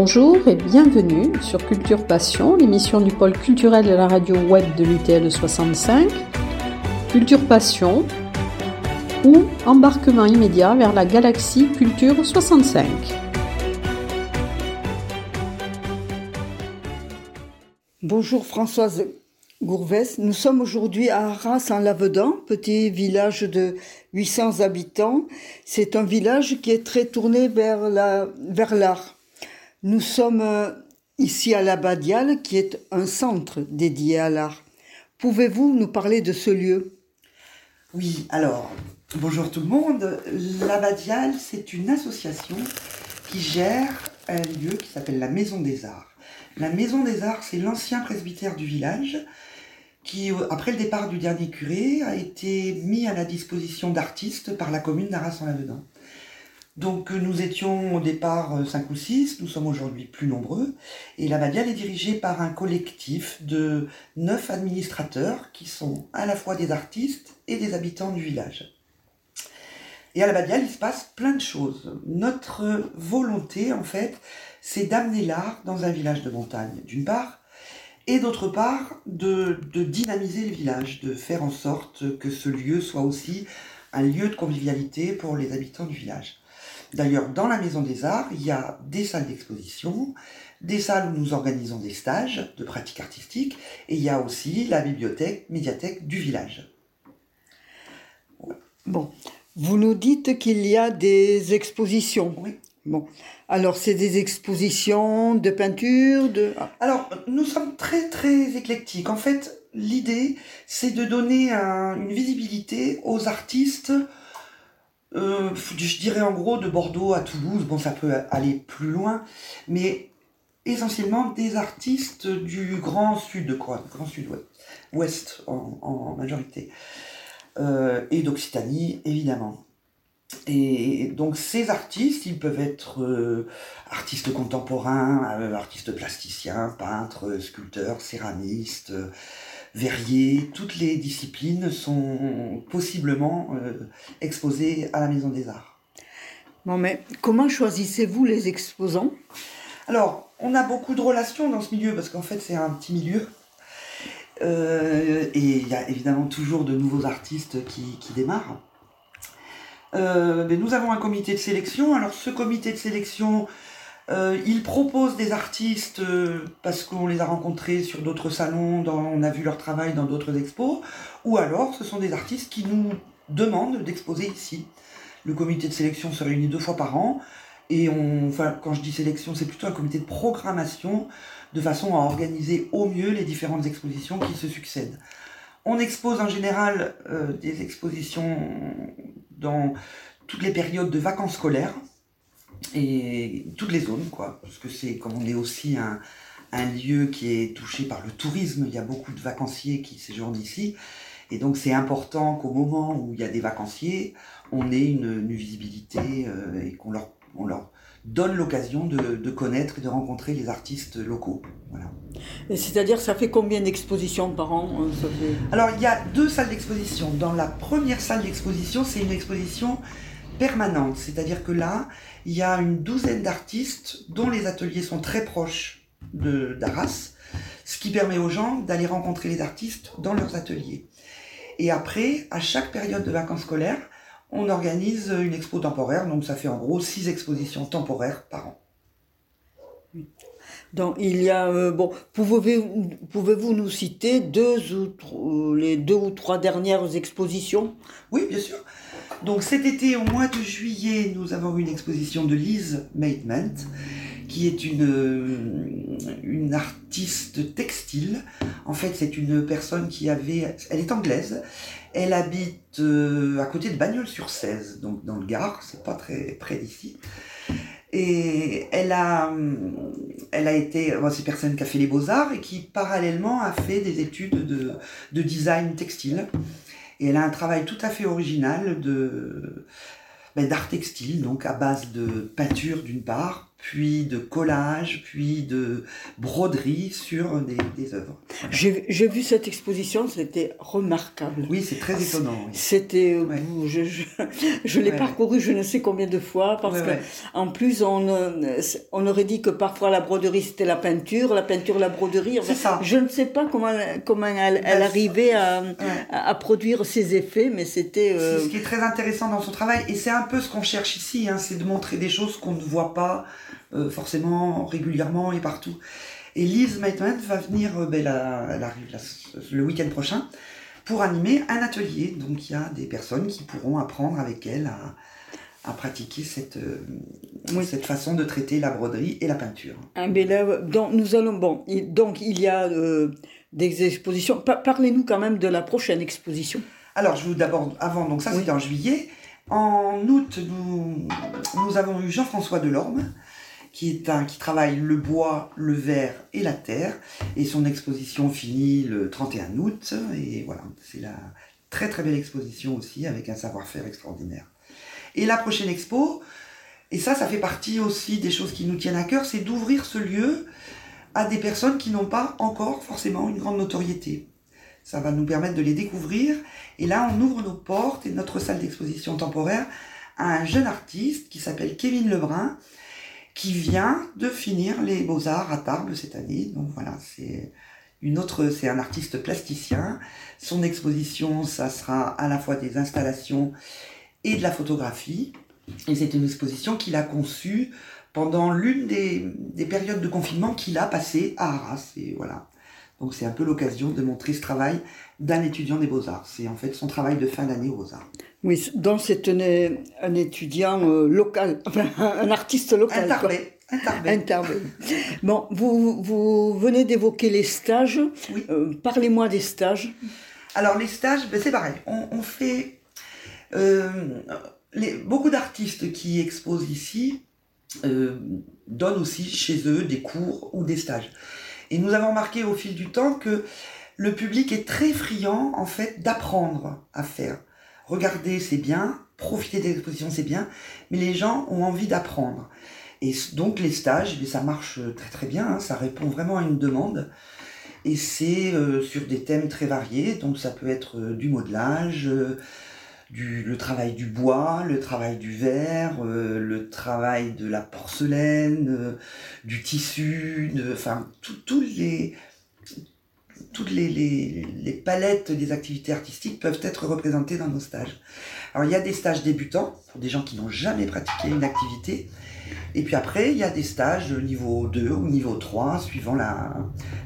Bonjour et bienvenue sur Culture Passion, l'émission du pôle culturel de la radio web de l'UTL 65. Culture Passion ou embarquement immédiat vers la galaxie Culture 65. Bonjour Françoise Gourvès. Nous sommes aujourd'hui à Arras en Lavedan, petit village de 800 habitants. C'est un village qui est très tourné vers l'art. Nous sommes euh, ici à l'Abadial, qui est un centre dédié à l'art. Pouvez-vous nous parler de ce lieu? Oui, alors, bonjour tout le monde. L'Abadial, c'est une association qui gère un lieu qui s'appelle la Maison des Arts. La Maison des Arts, c'est l'ancien presbytère du village qui, après le départ du dernier curé, a été mis à la disposition d'artistes par la commune d'Arras-en-Lavedan. Donc nous étions au départ 5 ou 6, nous sommes aujourd'hui plus nombreux, et la Badiale est dirigée par un collectif de 9 administrateurs qui sont à la fois des artistes et des habitants du village. Et à la Badiale, il se passe plein de choses. Notre volonté, en fait, c'est d'amener l'art dans un village de montagne, d'une part, et d'autre part, de, de dynamiser le village, de faire en sorte que ce lieu soit aussi un lieu de convivialité pour les habitants du village. D'ailleurs, dans la Maison des Arts, il y a des salles d'exposition, des salles où nous organisons des stages de pratique artistique, et il y a aussi la bibliothèque, médiathèque du village. Bon, vous nous dites qu'il y a des expositions. Oui. Bon, alors c'est des expositions de peinture, de... Ah. Alors, nous sommes très très éclectiques. En fait, l'idée, c'est de donner une visibilité aux artistes euh, je dirais en gros de Bordeaux à Toulouse, bon ça peut aller plus loin, mais essentiellement des artistes du grand sud, quoi, grand sud-ouest, ouest en, majorité, euh, et d'Occitanie évidemment. Et donc ces artistes, ils peuvent être euh, artistes contemporains, artistes plasticiens, peintres, sculpteurs, céramistes, verriers, toutes les disciplines sont possiblement euh, exposées à la Maison des Arts. Bon, mais comment choisissez-vous les exposants? Alors, on a beaucoup de relations dans ce milieu parce qu'en fait, c'est un petit milieu. Euh, et il y a évidemment toujours de nouveaux artistes qui, démarrent. Euh, mais nous avons un comité de sélection. Alors, ce comité de sélection euh, ils proposent des artistes euh, parce qu'on les a rencontrés sur d'autres salons, on a vu leur travail dans d'autres expos, ou alors ce sont des artistes qui nous demandent d'exposer ici. Le comité de sélection se réunit deux fois par an, et quand je dis sélection, c'est plutôt un comité de programmation, de façon à organiser au mieux les différentes expositions qui se succèdent. On expose en général euh, des expositions dans toutes les périodes de vacances scolaires, et toutes les zones, quoi, parce que c'est comme on est aussi un, un, lieu qui est touché par le tourisme, il y a beaucoup de vacanciers qui séjournent ici, et donc c'est important qu'au moment où il y a des vacanciers, on ait une, une visibilité euh, et qu'on leur, on leur donne l'occasion de, de, connaître et de rencontrer les artistes locaux. Voilà. C'est-à-dire, ça fait combien d'expositions par an euh, ça fait... Alors, il y a deux salles d'exposition. Dans la première salle d'exposition, c'est une exposition permanente, c'est-à-dire que là, il y a une douzaine d'artistes dont les ateliers sont très proches d'Arras, ce qui permet aux gens d'aller rencontrer les artistes dans leurs ateliers. Et après, à chaque période de vacances scolaires, on organise une expo temporaire, donc ça fait en gros six expositions temporaires par an. Donc il y a euh, bon, pouvez-vous pouvez nous citer deux ou les deux ou trois dernières expositions? Oui, bien sûr. Donc cet été, au mois de juillet, nous avons eu une exposition de Lise Maidment, qui est une, euh, une artiste textile. En fait, c'est une personne qui avait... Elle est anglaise. Elle habite euh, à côté de Bagnols-sur-Cèze, donc dans le Gard, c'est pas très près d'ici. Et elle a, elle a été, c'est une personne qui a fait les beaux-arts et qui parallèlement a fait des études de, de design textile. Et elle a un travail tout à fait original de ben, d'art textile, donc à base de peinture d'une part, puis de collage, puis de broderie sur des, des œuvres. J'ai j'ai vu cette exposition, c'était remarquable. Oui, c'est très étonnant. oui. C'était, euh, Ouais. je, je, je l'ai Ouais, parcouru je ne sais combien de fois parce Ouais, que ouais. en plus on, euh, on aurait dit que parfois la broderie c'était la peinture, la peinture la broderie. Enfin, C'est ça. Je ne sais pas comment comment elle, elle Bah, arrivait à, Ouais. à, à produire ces effets, mais c'était euh, C'est ce qui est très intéressant dans son travail, et c'est un peu ce qu'on cherche ici, hein, c'est de montrer des choses qu'on ne voit pas euh, forcément régulièrement et partout. Et Liz Maitland va venir, euh, ben, la- elle arrive la- le week-end prochain, pour animer un atelier. Donc il y a des personnes qui pourront apprendre avec elle à, à pratiquer cette, euh, Oui. cette façon de traiter la broderie et la peinture. Ah, mais là, donc, nous allons, bon, il- donc il y a euh, des expositions. Pa- Parlez-nous quand même de la prochaine exposition. Alors, je vous d'abord, avant, donc ça Oui. c'était en juillet. En août, nous, nous avons eu Jean-François Delorme, qui travaille le bois, le verre et la terre. Et son exposition finit le 31 août. Et voilà, c'est la très très belle exposition aussi, avec un savoir-faire extraordinaire. Et la prochaine expo, et ça, ça fait partie aussi des choses qui nous tiennent à cœur, c'est d'ouvrir ce lieu à des personnes qui n'ont pas encore forcément une grande notoriété. Ça va nous permettre de les découvrir. Et là, on ouvre nos portes et notre salle d'exposition temporaire à un jeune artiste qui s'appelle Kevin Lebrun, qui vient de finir les Beaux-Arts à Tarbes cette année. Donc voilà, c'est une autre, c'est un artiste plasticien. Son exposition, ça sera à la fois des installations et de la photographie. Et c'est une exposition qu'il a conçue pendant l'une des, des périodes de confinement qu'il a passé à Arras. Et voilà. Donc c'est un peu l'occasion de montrer ce travail d'un étudiant des Beaux-Arts. C'est en fait son travail de fin d'année aux Beaux-Arts. Oui, donc c'est un, un étudiant euh, local, enfin un artiste local. Intervenu. Bon, vous, vous venez d'évoquer les stages. Oui. Euh, Parlez-moi des stages. Alors les stages, ben, c'est pareil. On, on fait euh, les, beaucoup d'artistes qui exposent ici euh, donnent aussi chez eux des cours ou des stages. Et nous avons remarqué au fil du temps que le public est très friand en fait d'apprendre à faire. Regarder c'est bien, profiter des expositions c'est bien, mais les gens ont envie d'apprendre. Et donc les stages, ça marche très très bien, hein, ça répond vraiment à une demande. Et c'est euh, sur des thèmes très variés, donc ça peut être euh, du modelage, euh, le travail du bois, le travail du verre, euh, le travail de la porcelaine, euh, du tissu, enfin toutes les, les, les palettes des activités artistiques peuvent être représentées dans nos stages. Alors il y a des stages débutants pour des gens qui n'ont jamais pratiqué une activité. Et puis après, il y a des stages niveau 2 ou niveau 3, suivant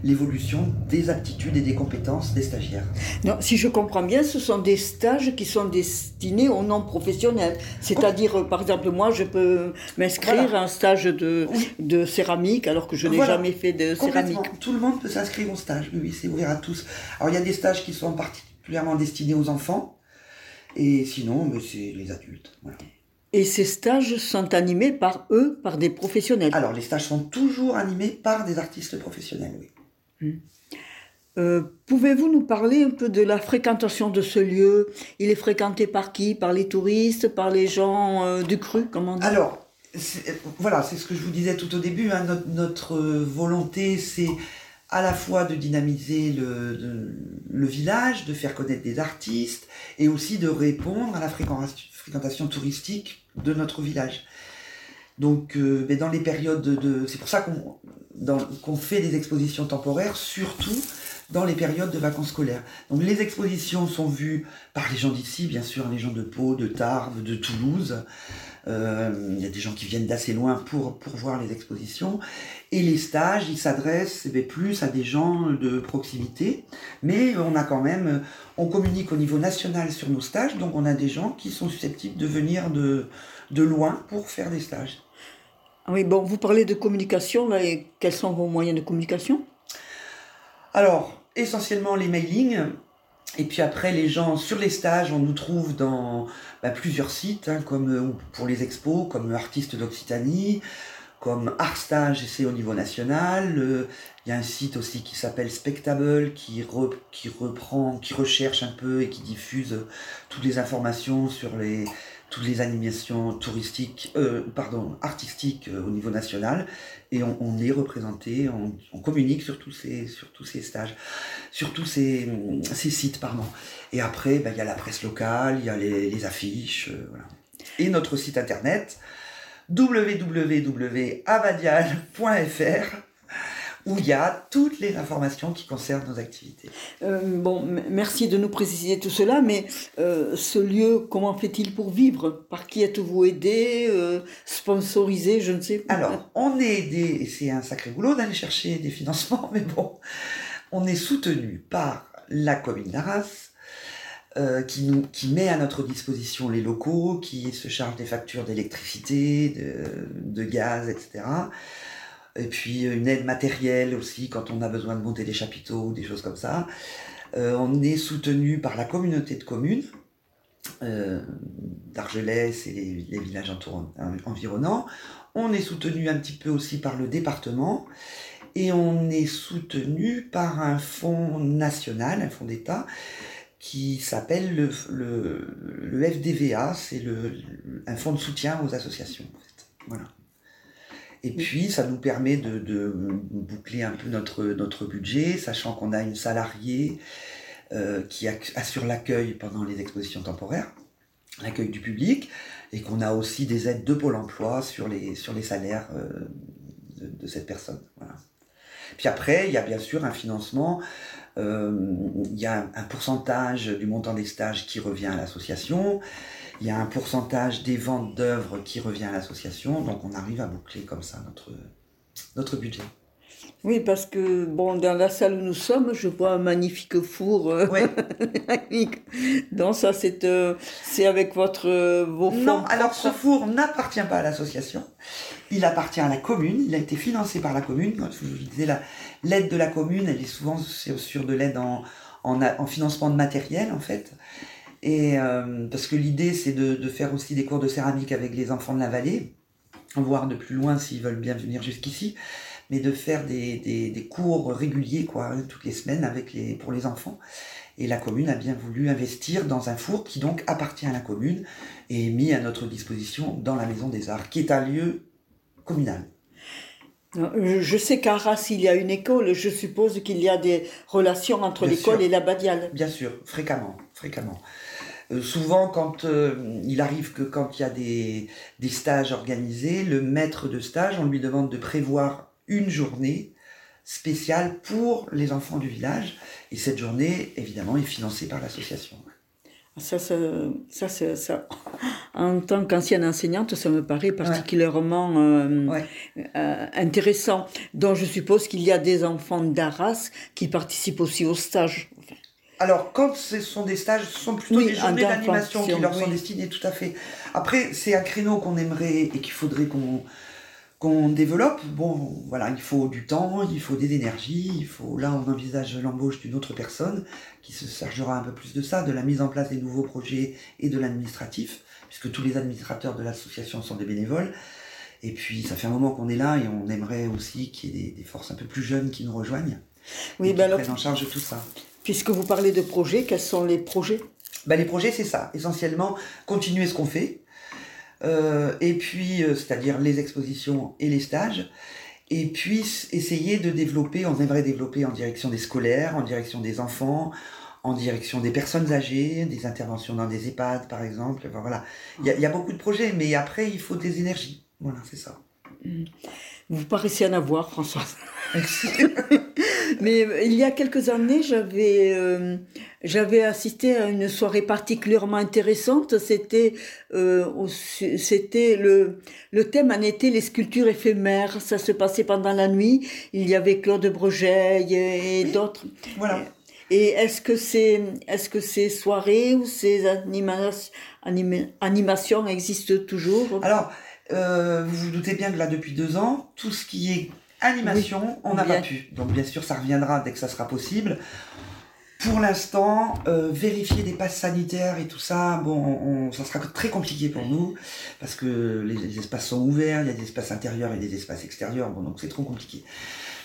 l'évolution des aptitudes et des compétences des stagiaires. Non, si je comprends bien, ce sont des stages qui sont destinés aux non-professionnels. C'est-à-dire, euh, par exemple, moi, je peux m'inscrire Voilà. à un stage de, de céramique alors que je n'ai Voilà. jamais fait de céramique. Tout le monde peut s'inscrire au stage. Oui, c'est ouvert à tous. Alors il y a des stages qui sont particulièrement destinés aux enfants. Et sinon, c'est les adultes. Voilà. Et ces stages sont animés par eux, par des professionnels. Alors, les stages sont toujours animés par des artistes professionnels, oui. Euh, Pouvez-vous nous parler un peu de la fréquentation de ce lieu? Il est fréquenté par qui? Par les touristes? Par les gens euh, du cru Comment dit? Alors, euh, voilà, c'est ce que je vous disais tout au début. hein, notre, notre, volonté, c'est à la fois de dynamiser le, village, de faire connaître des artistes, et aussi de répondre à la fréquentation, touristique de notre village. Donc, euh, dans les périodes de... c'est pour ça qu'on fait des expositions temporaires, surtout dans les périodes de vacances scolaires. Donc les expositions sont vues par les gens d'ici, bien sûr, les gens de Pau, de Tarbes, de Toulouse. Euh, Il y a des gens qui viennent d'assez loin pour, pour voir les expositions. Et les stages, ils s'adressent eh plus à des gens de proximité. Mais on a quand même, on communique au niveau national sur nos stages, donc on a des gens qui sont susceptibles de venir de, de loin pour faire des stages. Ah Oui, bon, vous parlez de communication, là, et quels sont vos moyens de communication? Alors, essentiellement les mailings. Et puis après, les gens sur les stages, on nous trouve dans bah, plusieurs sites, hein, comme euh, pour les expos, comme Artistes d'Occitanie, comme Arstage, et c'est au niveau national. Euh, Il y a un site aussi qui s'appelle Spectable, qui reprend, qui recherche un peu et qui diffuse toutes les informations sur les, toutes les animations touristiques, euh, pardon, artistiques euh, au niveau national, et on, est représenté, on, communique sur tous ces, sur tous ces stages, sur tous ces, ces sites, pardon. Et après, ben, il y a la presse locale, il y a les, affiches, voilà. Et notre site internet www.abadial.fr où il y a toutes les informations qui concernent nos activités. Euh, bon, merci de nous préciser tout cela, mais euh, ce lieu, comment fait-il pour vivre? Par qui êtes-vous aidé euh, Sponsorisé Je ne sais pas. Alors, on est aidé, et c'est un sacré boulot d'aller chercher des financements, mais bon, on est soutenu par la commune d'Arras, euh, qui, nous, qui met à notre disposition les locaux, qui se charge des factures d'électricité, de, de, gaz, etc. Et puis une aide matérielle aussi quand on a besoin de monter des chapiteaux ou des choses comme ça. Euh, on est soutenu par la communauté de communes euh, d'Argelès et les, villages environnants. On est soutenu un petit peu aussi par le département et on est soutenu par un fonds national, un fonds d'État, qui s'appelle le, FDVA, c'est un fonds de soutien aux associations. Voilà. Et puis, ça nous permet de, de, boucler un peu notre, notre budget, sachant qu'on a une salariée euh, qui assure l'accueil pendant les expositions temporaires, l'accueil du public, et qu'on a aussi des aides de Pôle emploi sur les, sur les salaires euh, de, de, cette personne. Voilà. Puis après, il y a bien sûr un financement euh, il y a un pourcentage du montant des stages qui revient à l'association. Il y a un pourcentage des ventes d'œuvres qui revient à l'association. Donc on arrive à boucler comme ça notre, notre budget. Oui, parce que bon, dans la salle où nous sommes, je vois un magnifique four. Euh, Donc ça, c'est euh, c'est avec votre euh, vos fonds. Non, alors ce four n'appartient pas à l'association. Il appartient à la commune. Il a été financé par la commune. Je vous disais l'aide de la commune, elle est souvent sur de l'aide en, en, en, financement de matériel en fait. Et parce que l'idée, c'est de, de faire aussi des cours de céramique avec les enfants de la vallée, voir de plus loin s'ils veulent bien venir jusqu'ici mais de faire des, des, cours réguliers, quoi, hein, toutes les semaines avec les, pour les enfants. Et la commune a bien voulu investir dans un four qui donc appartient à la commune et est mis à notre disposition dans la Maison des Arts, qui est un lieu communal. Je sais qu'à Arras, il y a une école. Je suppose qu'il y a des relations entre l'école et la badiale. Bien sûr, fréquemment, fréquemment. Euh, souvent, quand euh, il arrive que quand il y a des, des stages organisés, le maître de stage, on lui demande de prévoir une journée spéciale pour les enfants du village. Et cette journée, évidemment, est financée par l'association. Ça, ça, ça, ça, en tant qu'ancienne enseignante, ça me paraît particulièrement euh, euh, intéressant. Donc, je suppose qu'il y a des enfants d'Arras qui participent aussi au stage. Alors, quand ce sont des stages, ce sont plutôt des journées d'animation qui leur sont destinées, tout à fait. Après, c'est un créneau qu'on aimerait et qu'il faudrait qu'on qu'on développe, bon, voilà, il faut du temps, il faut des énergies, il faut, là, on envisage l'embauche d'une autre personne qui se chargera un peu plus de ça, de la mise en place des nouveaux projets et de l'administratif, puisque tous les administrateurs de l'association sont des bénévoles. Et puis, ça fait un moment qu'on est là et on aimerait aussi qu'il y ait des, forces un peu plus jeunes qui nous rejoignent. Oui, ben qui prennent en charge tout ça. Puisque vous parlez de projets, quels sont les projets? Ben, Les projets, c'est ça. Essentiellement, continuer ce qu'on fait, euh, et puis, euh, c'est-à-dire les expositions et les stages, et puis essayer de développer, on aimerait développer en direction des scolaires, en direction des enfants, en direction des personnes âgées, des interventions dans des EHPAD par exemple. voilà, il y, a, beaucoup de projets, mais après il faut des énergies. Voilà, c'est ça. Mmh. Vous paraissez en avoir, Françoise. Mais euh, il y a quelques années, j'avais euh, j'avais assisté à une soirée particulièrement intéressante. C'était euh, c'était le le thème en était les sculptures éphémères. Ça se passait pendant la nuit. Il y avait Claude Bregeil et, d'autres. Voilà. Et est-ce que c'est est-ce que ces soirées ou ces animations existent toujours? Alors euh, vous vous doutez bien que là, depuis deux ans, tout ce qui est animation, on n'a pas pu. Donc bien sûr, ça reviendra dès que ça sera possible. Pour l'instant, euh, vérifier des passes sanitaires et tout ça, bon, ça sera très compliqué pour nous parce que les, espaces sont ouverts, il y a des espaces intérieurs et des espaces extérieurs, bon, donc c'est trop compliqué.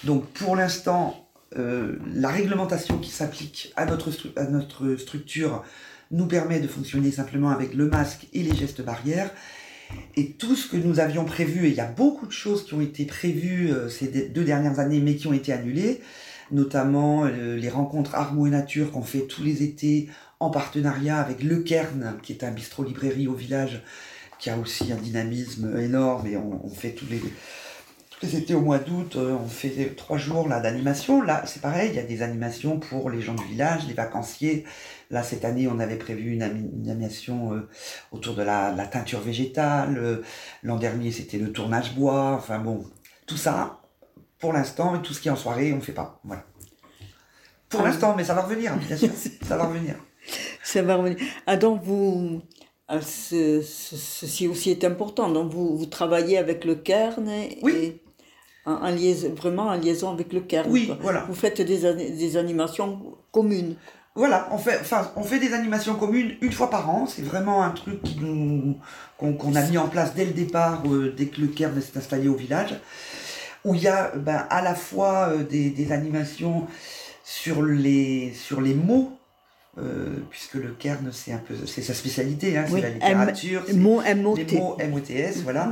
Donc pour l'instant, euh, la réglementation qui s'applique à notre, à notre structure nous permet de fonctionner simplement avec le masque et les gestes barrières. Et tout ce que nous avions prévu, et il y a beaucoup de choses qui ont été prévues euh, ces deux dernières années, mais qui ont été annulées, notamment euh, les rencontres Armo et Nature qu'on fait tous les étés en partenariat avec Le Cairn, qui est un bistrot-librairie au village, qui a aussi un dynamisme énorme, et on, fait tous les, tous les étés au mois d'août, euh, on fait trois jours là d'animation. Là, c'est pareil, il y a des animations pour les gens du village, les vacanciers, Là, cette année, on avait prévu une, animation euh, autour de la, teinture végétale. L'an dernier, c'était le tournage bois. Enfin bon, tout ça, pour l'instant, tout ce qui est en soirée, on ne fait pas. Voilà. Pour ah. l'instant, mais ça va revenir, bien sûr. ça va revenir. Ça va revenir. Ah, donc vous. Ah, ceci aussi est important. Donc vous, vous travaillez avec le Cairn et, oui. en, liaison, vraiment en liaison avec le Cairn. Oui, voilà. Vous faites des, des animations communes. Voilà, on fait, enfin, on fait des animations communes une fois par an. C'est vraiment un truc qu'on, a mis en place dès le départ, euh, dès que le Cairn s'est installé au village, où il y a ben, à la fois euh, des, animations sur les, sur les mots, euh, puisque le Cairn c'est un peu c'est sa spécialité, hein, c'est la littérature, les mots MOTS, voilà.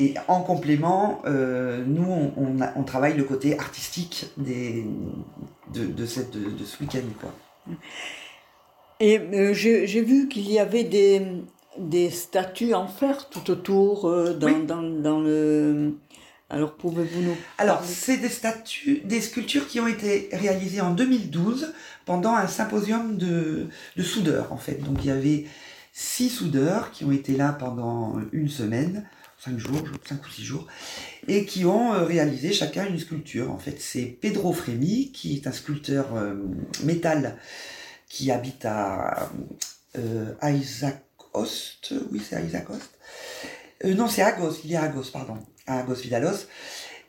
Et en complément, nous on, travaille le côté artistique des, de, cette, de, de ce week-end, quoi. Et euh, j'ai vu qu'il y avait des, des statues en fer tout autour euh, dans, dans, le... Alors pouvez-vous nous... Alors c'est des statues, des sculptures qui ont été réalisées en 2012 pendant un symposium de, de soudeurs en fait. Donc il y avait six soudeurs qui ont été là pendant une semaine, cinq jours, cinq ou six jours, et qui ont euh, réalisé chacun une sculpture. En fait, c'est Pedro Frémy, qui est un sculpteur euh, métal qui habite à euh, Isaac Host. Oui, c'est Isaac Host. Euh, non, c'est Agos, il est à Agos, pardon, à Agos Vidalos.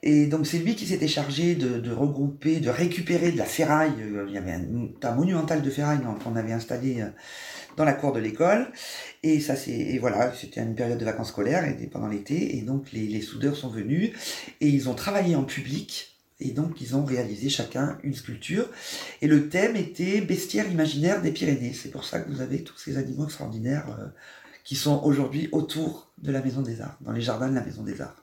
Et donc c'est lui qui s'était chargé de, regrouper, de récupérer de la ferraille. Il y avait un tas monumental de ferraille qu'on avait installé dans la cour de l'école. Et ça, c'est voilà, c'était une période de vacances scolaires et pendant l'été. Et donc les, soudeurs sont venus et ils ont travaillé en public. Et donc ils ont réalisé chacun une sculpture. Et le thème était bestiaire imaginaire des Pyrénées. C'est pour ça que vous avez tous ces animaux extraordinaires euh, qui sont aujourd'hui autour de la Maison des Arts, dans les jardins de la Maison des Arts.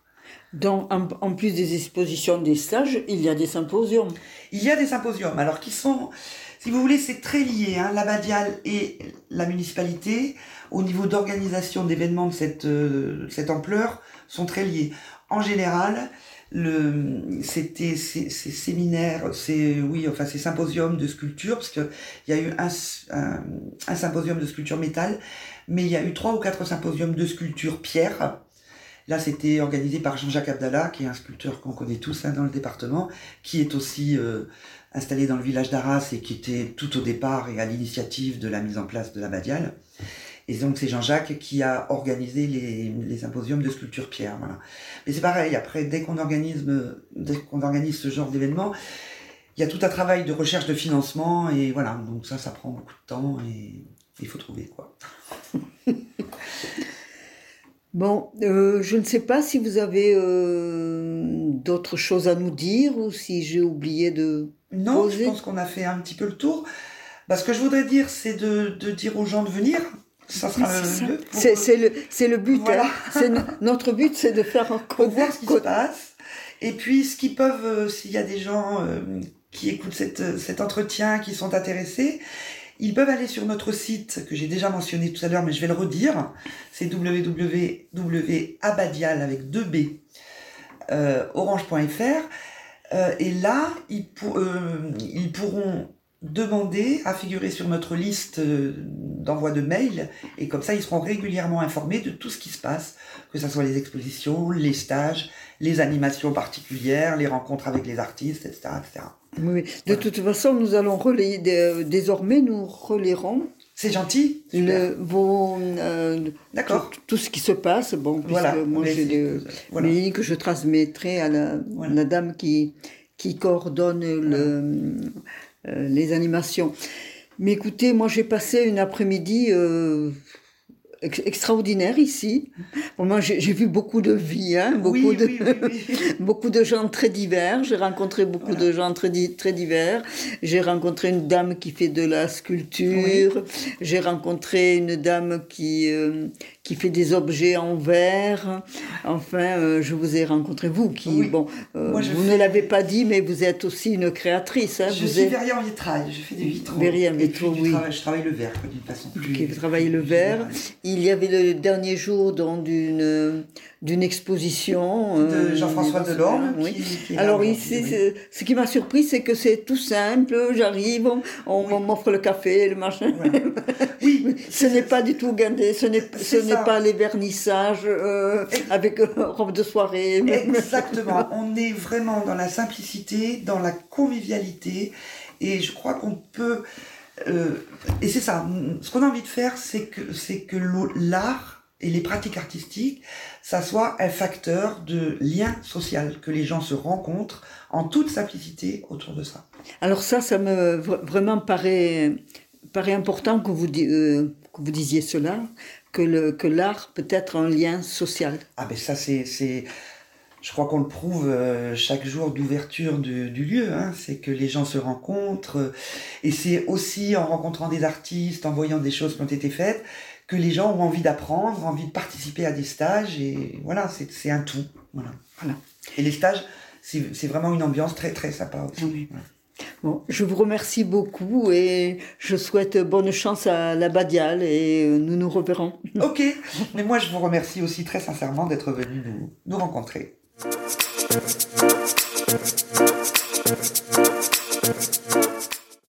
Donc, en, plus des expositions, des stages, il y a des symposiums. Il y a des symposiums, alors qui sont, si vous voulez, c'est très lié, hein, la et la municipalité, au niveau d'organisation d'événements de cette, euh, cette ampleur, sont très liés. En général, le, c'était ces, séminaires, c'est oui, enfin ces symposiums de sculpture, parce qu'il y a eu un, un, un, symposium de sculpture métal, mais il y a eu trois ou quatre symposiums de sculpture pierre. Là, c'était organisé par Jean-Jacques Abdallah, qui est un sculpteur qu'on connaît tous hein, dans le département, qui est aussi euh, installé dans le village d'Arras et qui était tout au départ et à l'initiative de la mise en place de la Badiale. Et donc c'est Jean-Jacques qui a organisé les, symposiums de sculpture pierre. Voilà. Mais c'est pareil, après, dès qu'on organise, dès qu'on organise ce genre d'événement, il y a tout un travail de recherche de financement et voilà, donc ça, ça prend beaucoup de temps et il faut trouver quoi. Bon, euh, je ne sais pas si vous avez euh, d'autres choses à nous dire ou si j'ai oublié de non, je pense qu'on a fait un petit peu le tour. Bah, ce que je voudrais dire, c'est de, de, dire aux gens de venir. Ça sera le C'est le, le, but. Hein. notre but, c'est de faire un voir ce qui se passe. Et puis, ce qu'ils peuvent, euh, s'il y a des gens euh, qui écoutent cette, cet entretien, qui sont intéressés, ils peuvent aller sur notre site que j'ai déjà mentionné tout à l'heure, mais je vais le redire. C'est www.abadial avec 2 B euh, orange.fr euh, et là, ils, euh, ils, pourront demander à figurer sur notre liste euh, d'envoi de mails et comme ça ils seront régulièrement informés de tout ce qui se passe, que ce soit les expositions, les stages, les animations particulières, les rencontres avec les artistes, etc. etc. Oui, de toute façon nous allons relayer, désormais nous relayerons c'est gentil. Le, vos, euh, D'accord. Tout, ce qui se passe, bon, voilà, moi j'ai des voilà. que je transmettrai à la, la, dame qui, qui coordonne le, euh, les animations. Mais écoutez, moi j'ai passé une après-midi euh, extraordinaire ici. moi, j'ai vu beaucoup de vie, hein, beaucoup, de, beaucoup de gens très divers. J'ai rencontré beaucoup de gens très, très divers. J'ai rencontré une dame qui fait de la sculpture. J'ai rencontré une dame qui, euh, qui fait des objets en verre. Enfin, euh, je vous ai rencontré, vous, qui, bon, euh, vous ne l'avez pas dit, mais vous êtes aussi une créatrice. Hein, je vous suis êtes... en vitrail, je fais des vitraux. Verrier en vitraux, oui. je travaille le verre, d'une façon plus... vous travaillez le verre. Il y avait le dernier jour d'une d'une exposition de euh, Jean-François Delorme. Oui. Alors ici, ce qui m'a surpris, c'est que c'est tout simple. J'arrive, on, m'offre le café, le machin. oui, ce n'est pas du tout gardé. Ce n'est ce n'est pas les vernissages euh, avec euh, robe de soirée. Exactement. on est vraiment dans la simplicité, dans la convivialité, et je crois qu'on peut. et c'est ça. Ce qu'on a envie de faire, c'est que c'est que l'art et les pratiques artistiques, ça soit un facteur de lien social, que les gens se rencontrent en toute simplicité autour de ça. Alors ça, ça me vraiment paraît, paraît important que vous, euh, que vous disiez cela, que, le, que l'art peut être un lien social. Ah ben ça c'est... c'est je crois qu'on le prouve euh, chaque jour d'ouverture du, du lieu, hein, c'est que les gens se rencontrent, et c'est aussi en rencontrant des artistes, en voyant des choses qui ont été faites, que les gens ont envie d'apprendre, envie de participer à des stages, et voilà, c'est un tout. Voilà. voilà. Et les stages, c'est vraiment une ambiance très très sympa aussi. Bon, je vous remercie beaucoup et je souhaite bonne chance à la Badiale et nous nous reverrons. Ok, mais moi je vous remercie aussi très sincèrement d'être venu nous, nous rencontrer.